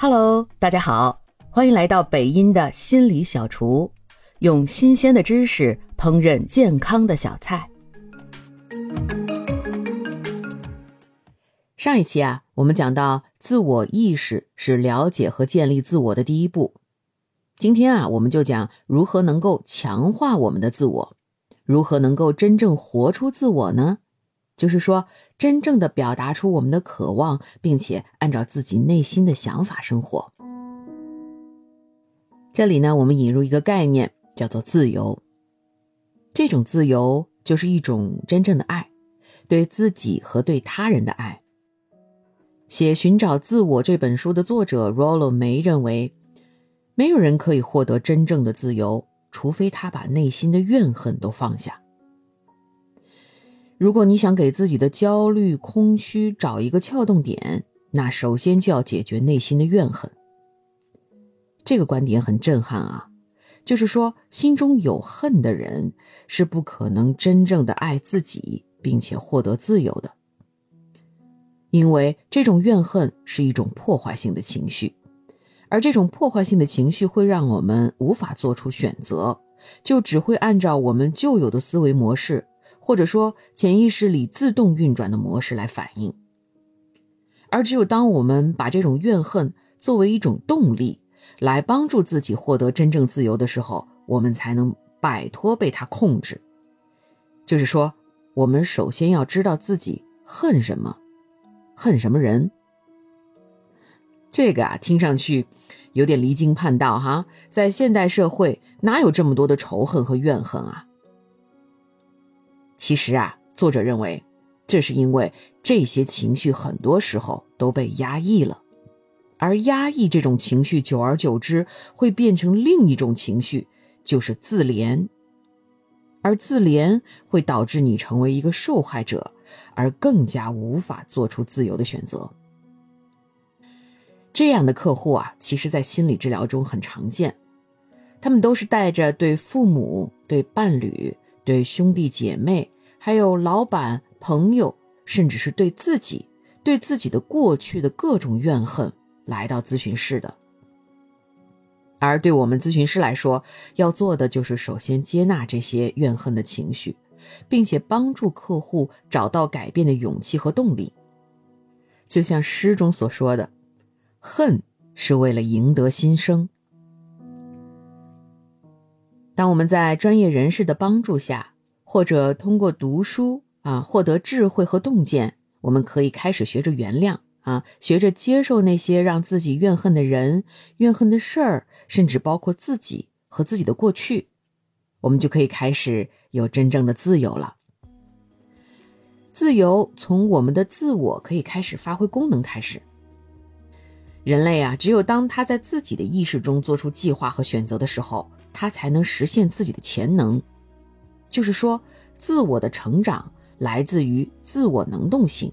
Hello，大家好，欢迎来到北音的心理小厨，用新鲜的知识烹饪健康的小菜。上一期啊，我们讲到自我意识是了解和建立自我的第一步。今天啊，我们就讲如何能够强化我们的自我，如何能够真正活出自我呢？就是说，真正的表达出我们的渴望，并且按照自己内心的想法生活。这里呢，我们引入一个概念，叫做自由。这种自由就是一种真正的爱，对自己和对他人的爱。写《寻找自我》这本书的作者 Rollo 梅认为，没有人可以获得真正的自由，除非他把内心的怨恨都放下。如果你想给自己的焦虑、空虚找一个撬动点，那首先就要解决内心的怨恨。这个观点很震撼啊，就是说，心中有恨的人是不可能真正的爱自己，并且获得自由的，因为这种怨恨是一种破坏性的情绪，而这种破坏性的情绪会让我们无法做出选择，就只会按照我们旧有的思维模式。或者说，潜意识里自动运转的模式来反应，而只有当我们把这种怨恨作为一种动力，来帮助自己获得真正自由的时候，我们才能摆脱被它控制。就是说，我们首先要知道自己恨什么，恨什么人。这个啊，听上去有点离经叛道哈，在现代社会哪有这么多的仇恨和怨恨啊？其实啊，作者认为，这是因为这些情绪很多时候都被压抑了，而压抑这种情绪，久而久之会变成另一种情绪，就是自怜。而自怜会导致你成为一个受害者，而更加无法做出自由的选择。这样的客户啊，其实在心理治疗中很常见，他们都是带着对父母、对伴侣、对兄弟姐妹。还有老板、朋友，甚至是对自己、对自己的过去的各种怨恨来到咨询室的。而对我们咨询师来说，要做的就是首先接纳这些怨恨的情绪，并且帮助客户找到改变的勇气和动力。就像诗中所说的：“恨是为了赢得新生。”当我们在专业人士的帮助下。或者通过读书啊，获得智慧和洞见，我们可以开始学着原谅啊，学着接受那些让自己怨恨的人、怨恨的事儿，甚至包括自己和自己的过去，我们就可以开始有真正的自由了。自由从我们的自我可以开始发挥功能开始。人类啊，只有当他在自己的意识中做出计划和选择的时候，他才能实现自己的潜能。就是说，自我的成长来自于自我能动性。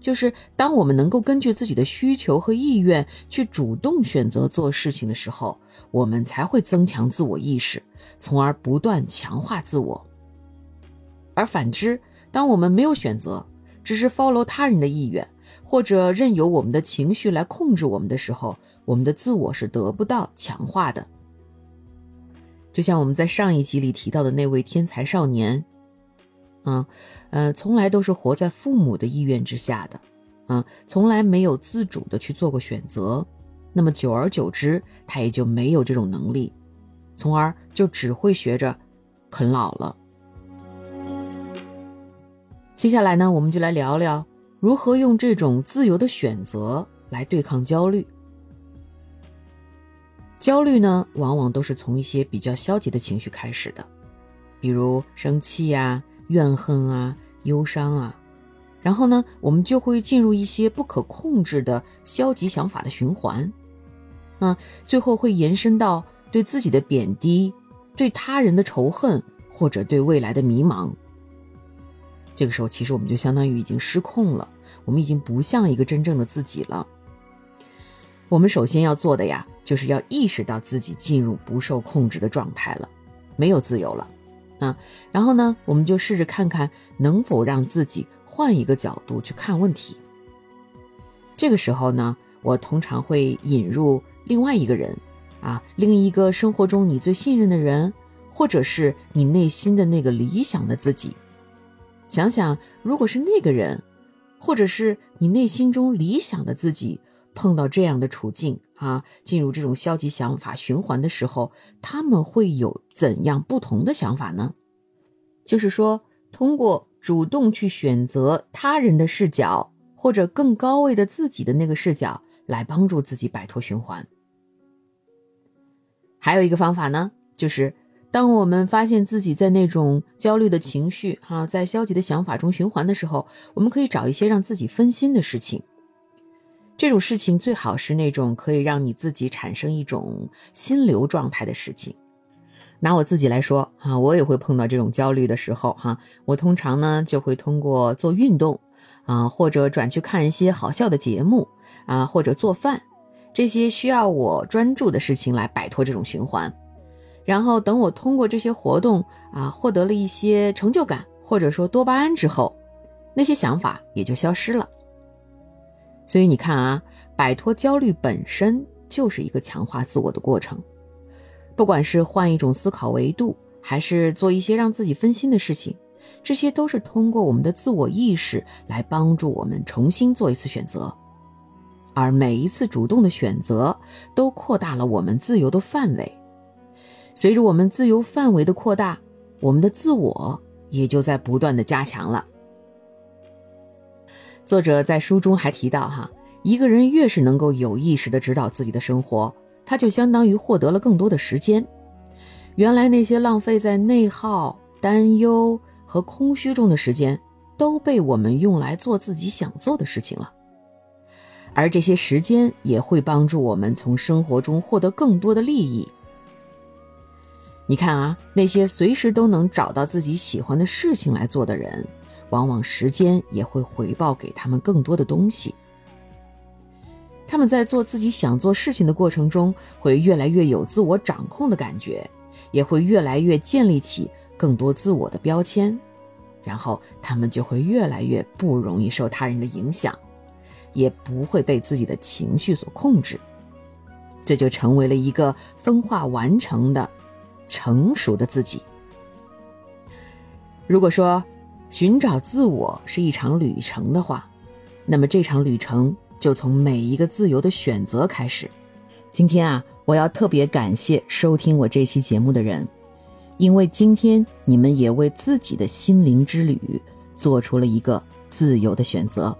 就是当我们能够根据自己的需求和意愿去主动选择做事情的时候，我们才会增强自我意识，从而不断强化自我。而反之，当我们没有选择，只是 follow 他人的意愿，或者任由我们的情绪来控制我们的时候，我们的自我是得不到强化的。就像我们在上一集里提到的那位天才少年，啊，呃，从来都是活在父母的意愿之下的，啊，从来没有自主的去做过选择，那么久而久之，他也就没有这种能力，从而就只会学着啃老了。接下来呢，我们就来聊聊如何用这种自由的选择来对抗焦虑。焦虑呢，往往都是从一些比较消极的情绪开始的，比如生气呀、怨恨啊、忧伤啊，然后呢，我们就会进入一些不可控制的消极想法的循环，嗯，最后会延伸到对自己的贬低、对他人的仇恨或者对未来的迷茫。这个时候，其实我们就相当于已经失控了，我们已经不像一个真正的自己了。我们首先要做的呀，就是要意识到自己进入不受控制的状态了，没有自由了，啊，然后呢，我们就试着看看能否让自己换一个角度去看问题。这个时候呢，我通常会引入另外一个人，啊，另一个生活中你最信任的人，或者是你内心的那个理想的自己。想想，如果是那个人，或者是你内心中理想的自己，碰到这样的处境啊，进入这种消极想法循环的时候，他们会有怎样不同的想法呢？就是说，通过主动去选择他人的视角，或者更高位的自己的那个视角，来帮助自己摆脱循环。还有一个方法呢，就是当我们发现自己在那种焦虑的情绪哈，在消极的想法中循环的时候，我们可以找一些让自己分心的事情。这种事情最好是那种可以让你自己产生一种心流状态的事情。拿我自己来说啊，我也会碰到这种焦虑的时候哈。我通常呢就会通过做运动啊，或者转去看一些好笑的节目啊，或者做饭这些需要我专注的事情来摆脱这种循环。然后等我通过这些活动啊，获得了一些成就感或者说多巴胺之后，那些想法也就消失了。所以你看啊，摆脱焦虑本身就是一个强化自我的过程。不管是换一种思考维度，还是做一些让自己分心的事情，这些都是通过我们的自我意识来帮助我们重新做一次选择。而每一次主动的选择，都扩大了我们自由的范围。随着我们自由范围的扩大，我们的自我也就在不断的加强了。作者在书中还提到，哈，一个人越是能够有意识的指导自己的生活。他就相当于获得了更多的时间，原来那些浪费在内耗、担忧和空虚中的时间，都被我们用来做自己想做的事情了。而这些时间也会帮助我们从生活中获得更多的利益。你看啊，那些随时都能找到自己喜欢的事情来做的人，往往时间也会回报给他们更多的东西。他们在做自己想做事情的过程中，会越来越有自我掌控的感觉，也会越来越建立起更多自我的标签，然后他们就会越来越不容易受他人的影响，也不会被自己的情绪所控制，这就成为了一个分化完成的成熟的自己。如果说寻找自我是一场旅程的话，那么这场旅程。就从每一个自由的选择开始。今天啊，我要特别感谢收听我这期节目的人，因为今天你们也为自己的心灵之旅做出了一个自由的选择。